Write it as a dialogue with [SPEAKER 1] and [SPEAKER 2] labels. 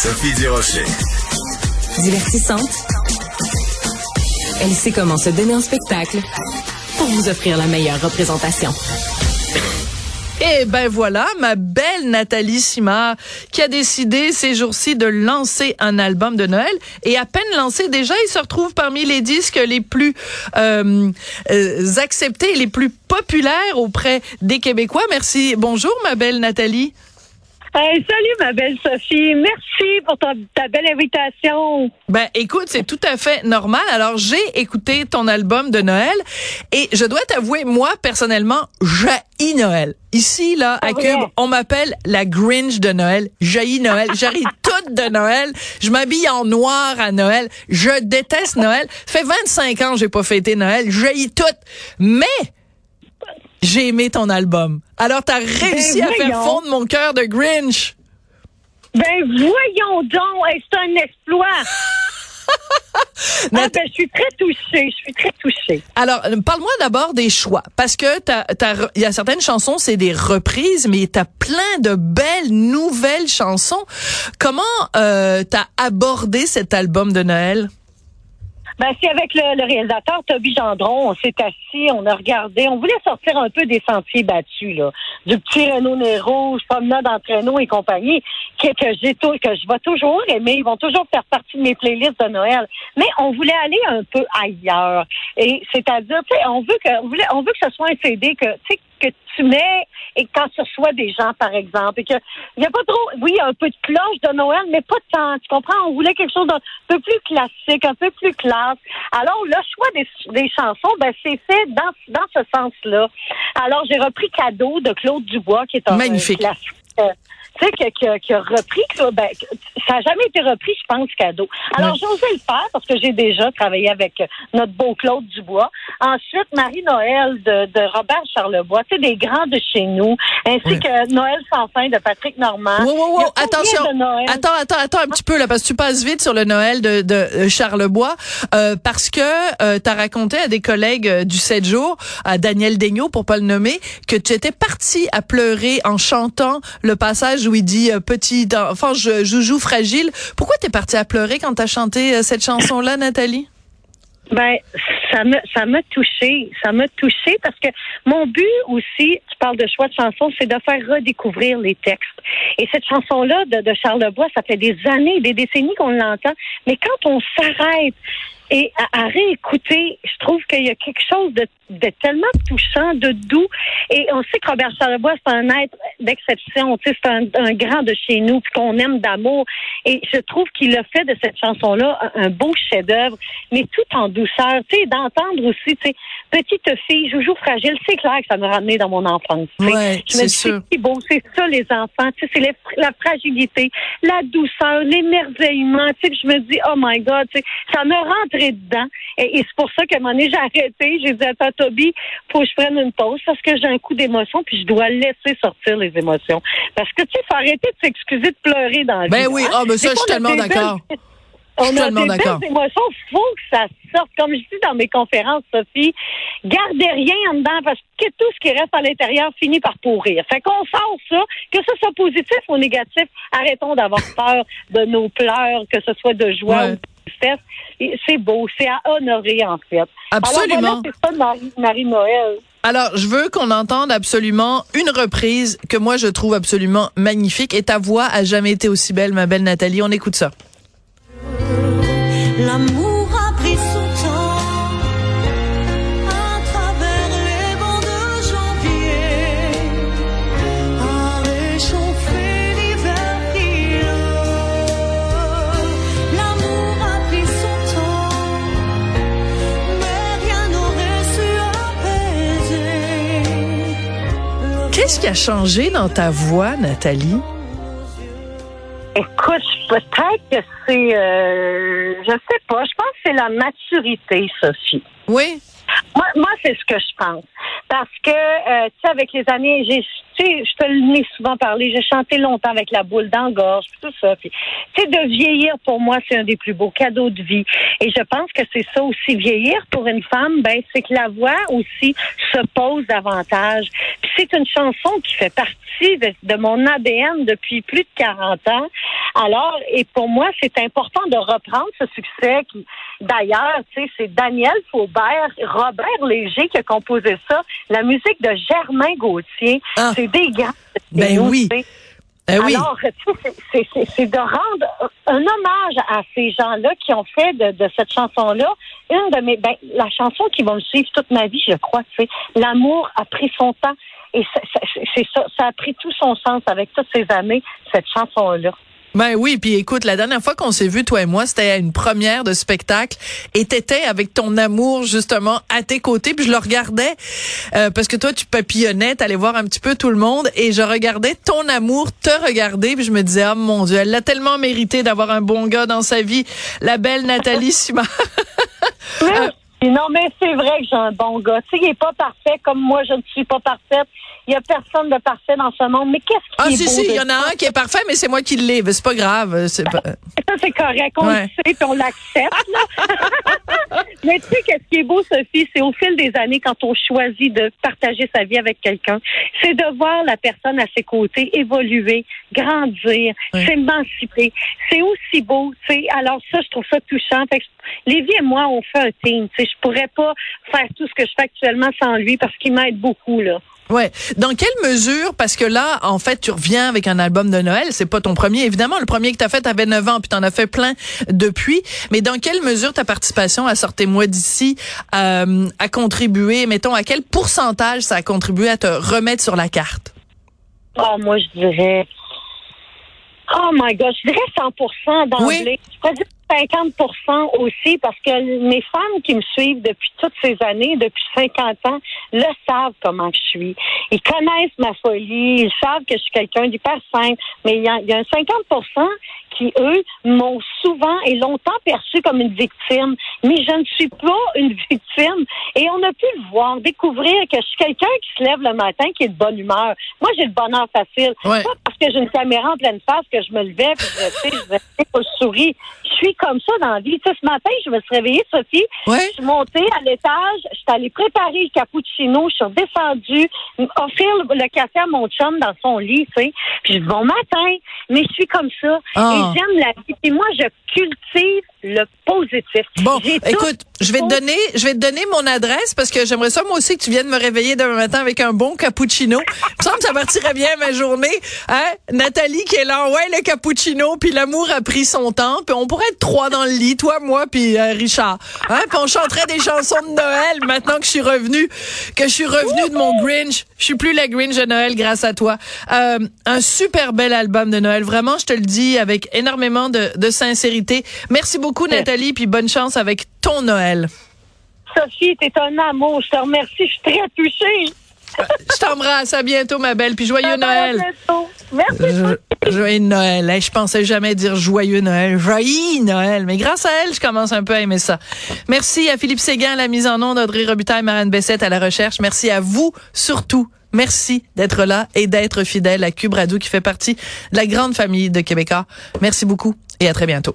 [SPEAKER 1] Sophie Durocher.
[SPEAKER 2] Divertissante. Elle sait comment se donner en spectacle pour vous offrir la meilleure représentation.
[SPEAKER 3] Et ben voilà, ma belle Nathalie Simard qui a décidé ces jours-ci de lancer un album de Noël et à peine lancé déjà, il se retrouve parmi les disques les plus euh, euh, acceptés, les plus populaires auprès des Québécois. Merci. Bonjour ma belle Nathalie.
[SPEAKER 4] Hey, salut ma belle Sophie, merci pour ta, ta belle invitation.
[SPEAKER 3] Ben écoute, c'est tout à fait normal. Alors j'ai écouté ton album de Noël et je dois t'avouer, moi personnellement, j'ai Noël. Ici là à
[SPEAKER 4] Ah,
[SPEAKER 3] Cube,
[SPEAKER 4] vrai?
[SPEAKER 3] on m'appelle la Grinch de Noël. J'ai Noël, j'arrive toute de Noël. Je m'habille en noir à Noël. Je déteste Noël. Fait 25 ans que j'ai pas fêté Noël. J'ai tout. Mais j'ai aimé ton album. Alors t'as réussi à faire fondre mon cœur de Grinch.
[SPEAKER 4] Ben voyons donc, c'est un exploit. ah, ben, je suis très touchée, je suis très touchée.
[SPEAKER 3] Alors, euh, parle-moi d'abord des choix, parce que t'as- t'as re- il y a certaines chansons, c'est des reprises, mais t'as plein de belles nouvelles chansons. Comment euh, t'as abordé cet album de Noël?
[SPEAKER 4] Ben, c'est avec le, le réalisateur Toby Gendron, on s'est assis, on a regardé, on voulait sortir un peu des sentiers battus, là. Du petit Renault Nero, promenade en traîneau et compagnie, que, que j'ai que je vais toujours aimer, ils vont toujours faire partie de mes playlists de Noël. Mais on voulait aller un peu ailleurs. Et c'est-à-dire, tu sais, on veut que, on on veut que ce soit un CD que, tu sais, que tu mets et quand tu reçois des gens, par exemple, et que il y a pas trop, oui, un peu de cloche de Noël, mais pas tant. Tu comprends? On voulait quelque chose d'un peu plus classique, un peu plus classe. Alors, le choix des, des chansons, ben, c'est fait dans, dans ce sens-là. Alors, j'ai repris Cadeau de Claude Dubois, qui est un
[SPEAKER 3] Magnifique.
[SPEAKER 4] un classique. Tu sais, qui, qui- qui a repris, Claude- ben, ça n'a jamais été repris, je pense, cadeau. Alors, j'osais le faire parce que j'ai déjà travaillé avec notre beau Claude Dubois. Ensuite, Marie-Noël de, de Robert Charlebois, tu sais, des grands de chez nous, ainsi que Noël sans fin de Patrick Normand.
[SPEAKER 3] Wow, wow, wow, attention.
[SPEAKER 4] de Noël?
[SPEAKER 3] Attends, attends, attends un petit peu là, parce que tu passes vite sur le Noël de, de euh, Charlebois, euh, parce que euh, tu as raconté à des collègues euh, du 7 jours, à Daniel Daigneault, pour pas le nommer, que tu étais parti à pleurer en chantant le passage où dit euh, petit enfant, je, joujou fragile. Pourquoi t'es parti à pleurer quand t'as chanté euh, cette chanson-là, Nathalie?
[SPEAKER 4] Ben, ça ça m'a touché, ça m'a touché parce que mon but aussi, tu parles de choix de chansons, c'est de faire redécouvrir les textes. Et cette chanson-là de, de Charles Lebois, ça fait des années, des décennies qu'on l'entend, mais quand on s'arrête et à, réécouter, je trouve qu'il y a quelque chose de, tellement touchant, de doux. Et on sait que Robert Charlebois, c'est un être d'exception, c'est un, grand de chez nous, puis qu'on aime d'amour. Et je trouve qu'il a fait de cette chanson-là un, un beau chef-d'œuvre, mais tout en douceur. Tu sais, d'entendre aussi, tu sais, petite fille, joujou fragile, c'est clair que ça m'a ramené dans mon enfance.
[SPEAKER 3] Ouais,
[SPEAKER 4] je me
[SPEAKER 3] c'est
[SPEAKER 4] dis, c'est beau, c'est ça les enfants, tu sais, c'est la fragilité, la douceur, l'émerveillement, tu sais, puis je me dis, oh my God, tu sais, ça me rentrait dedans. Et, et c'est pour ça qu'à un moment donné, j'ai arrêté, j'ai dit, attends, Toby, faut que je prenne une pause parce que j'ai un coup d'émotion, puis je dois laisser sortir les émotions. Parce que, tu sais, faut arrêter de s'excuser de pleurer dans la
[SPEAKER 3] Ben
[SPEAKER 4] vie,
[SPEAKER 3] oui,
[SPEAKER 4] hein.
[SPEAKER 3] ah, ben ça, je suis tellement d'accord.
[SPEAKER 4] on a des belles émotions, faut que ça sorte. Comme je dis dans mes conférences, Sophie, gardez rien en dedans parce que tout ce qui reste à l'intérieur finit par pourrir. Fait qu'on sort ça, que ce soit positif ou négatif, arrêtons d'avoir peur de nos pleurs, que ce soit de joie
[SPEAKER 3] Ouais.
[SPEAKER 4] ou de tristesse. C'est beau, c'est à honorer en fait.
[SPEAKER 3] Absolument.
[SPEAKER 4] Alors voilà, c'est ça Marie- Marie-Noël.
[SPEAKER 3] Alors, je veux qu'on entende absolument une reprise que moi je trouve absolument magnifique et ta voix a jamais été aussi belle, ma belle Nathalie. On écoute ça.
[SPEAKER 5] L'amour a pris son temps à travers les vents de janvier, à réchauffer l'hiver frileux. L'amour a pris son temps, mais rien n'aurait su apaiser.
[SPEAKER 3] Qu'est-ce qui a changé dans ta voix, Nathalie?
[SPEAKER 4] Écoute, peut-être que c'est, euh, je sais pas, je pense que c'est la maturité, Sophie.
[SPEAKER 3] Oui.
[SPEAKER 4] Moi, moi c'est ce que je pense. Parce que, euh, tu sais, avec les années, j'ai, tu sais, je te l'ai souvent parlé, j'ai chanté longtemps avec la boule dans la gorge, puis tout ça. Tu sais, de vieillir, pour moi, c'est un des plus beaux cadeaux de vie. Et je pense que c'est ça aussi, vieillir pour une femme, ben, c'est que la voix aussi se pose davantage. Puis c'est une chanson qui fait partie de, de mon ADN depuis plus de 40 ans. Alors, et pour moi, c'est important de reprendre ce succès qui, d'ailleurs, tu sais, c'est Daniel Faubert, Robert Léger qui a composé ça, la musique de Germain Gauthier.
[SPEAKER 3] Ah.
[SPEAKER 4] C'est des gars.
[SPEAKER 3] Ben
[SPEAKER 4] nous,
[SPEAKER 3] oui. oui.
[SPEAKER 4] Alors, c'est- de rendre un hommage à ces gens-là qui ont fait de, de cette chanson-là une de mes, ben, la chanson qui va me suivre toute ma vie, je crois, c'est L'amour a pris son temps. Et ça, ça- c'est ça, ça a pris tout son sens avec toutes ces années, cette chanson-là.
[SPEAKER 3] Ben oui, puis écoute, la dernière fois qu'on s'est vu, toi et moi, c'était à une première de spectacle, et t'étais avec ton amour justement à tes côtés, puis je le regardais euh, parce que toi tu papillonnais, t'allais voir un petit peu tout le monde, et je regardais ton amour te regarder, puis je me disais, oh mon Dieu, elle l'a tellement mérité d'avoir un bon gars dans sa vie, la belle Nathalie Simard.
[SPEAKER 4] Merci. Non, mais c'est vrai que j'ai un bon gars. Tu sais, il est pas parfait comme moi, je ne suis pas parfaite. Il y a personne de parfait dans ce monde. Mais qu'est-ce qui
[SPEAKER 3] Ah
[SPEAKER 4] est
[SPEAKER 3] si
[SPEAKER 4] beau
[SPEAKER 3] si,
[SPEAKER 4] de
[SPEAKER 3] il y en a un qui est parfait, mais c'est moi qui l'ai, mais c'est pas grave, c'est pas...
[SPEAKER 4] Ça, c'est correct. On
[SPEAKER 3] Ouais.
[SPEAKER 4] le sait, puis on l'accepte. Mais tu sais, qu'est-ce qui est beau, Sophie, c'est au fil des années, quand on choisit de partager sa vie avec quelqu'un, c'est de voir la personne à ses côtés évoluer, grandir, s'émanciper. C'est aussi beau, tu sais. Alors ça, je trouve ça touchant. Fait que Lévi et moi, on fait un team. Tu sais, je pourrais pas faire tout ce que je fais actuellement sans lui parce qu'il m'aide beaucoup, là.
[SPEAKER 3] Ouais. Dans quelle mesure, parce que là, en fait, tu reviens avec un album de Noël, c'est pas ton premier, évidemment. Le premier que t'as fait, t'avais 9 ans, puis t'en as fait plein depuis. Mais dans quelle mesure ta participation à Sortez-moi d'ici euh, a contribué, mettons, à quel pourcentage ça a contribué à te remettre sur la carte?
[SPEAKER 4] Oh, moi, je dirais. Oh my God, je dirais 100 d'emblée.
[SPEAKER 3] Oui.
[SPEAKER 4] Je 50% aussi parce que mes femmes qui me suivent depuis toutes ces années, depuis 50 ans, le savent comment je suis. Ils connaissent ma folie, ils savent que je suis quelqu'un d'hyper simple, mais il y, a, il y a un 50% qui, eux, m'ont souvent et longtemps perçu comme une victime. Mais je ne suis pas une victime. Et on a pu le voir, découvrir que je suis quelqu'un qui se lève le matin, qui est de bonne humeur. Moi, j'ai le bonheur facile.
[SPEAKER 3] Ouais.
[SPEAKER 4] Pas parce que j'ai une caméra en pleine face que je me levais, puis je, je, je, je souris. Je suis comme ça dans la vie. Tu sais, ce matin, je me suis réveillée, Sophie.
[SPEAKER 3] Ouais.
[SPEAKER 4] Je suis montée à l'étage, je suis allée préparer le cappuccino, je suis redescendue, offrir le, le café à mon chum dans son lit, tu sais. Puis je dis bon matin, mais je suis comme ça.
[SPEAKER 3] Ah.
[SPEAKER 4] Et j'aime la vie. Et moi, je cultive le positif.
[SPEAKER 3] Bon, écoute, je vais te donner, je vais te donner mon adresse parce que j'aimerais ça moi aussi que tu viennes me réveiller demain matin avec un bon cappuccino. Il me semble que ça partirait bien ma journée. Hein? Nathalie qui est là, ouais, le cappuccino, puis l'amour a pris son temps, puis on pourrait être trois dans le lit, toi, moi, puis euh, Richard. Hein? On chanterait des chansons de Noël maintenant que je suis revenue, que je suis revenue de mon Grinch. Je suis plus la Grinch de Noël grâce à toi. Euh, un super bel album de Noël, vraiment, je te le dis avec énormément de, de sincérité. Merci beaucoup Nathalie, puis bonne chance avec ton Noël.
[SPEAKER 4] Sophie, t'es un amour. Je te remercie. Je suis très touchée.
[SPEAKER 3] Je t'embrasse, à bientôt ma belle, puis joyeux Noël.
[SPEAKER 4] Merci.
[SPEAKER 3] Je- Joyeux Noël. Hey, je pensais jamais dire joyeux Noël. Joyeux Noël. Mais grâce à elle, je commence un peu à aimer ça. Merci à Philippe Séguin à la mise en onde, Audrey Robitaille, Marianne Bessette à la recherche. Merci à vous, surtout. Merci d'être là et d'être fidèle à Cube Radio qui fait partie de la grande famille de Québécois. Merci beaucoup et à très bientôt.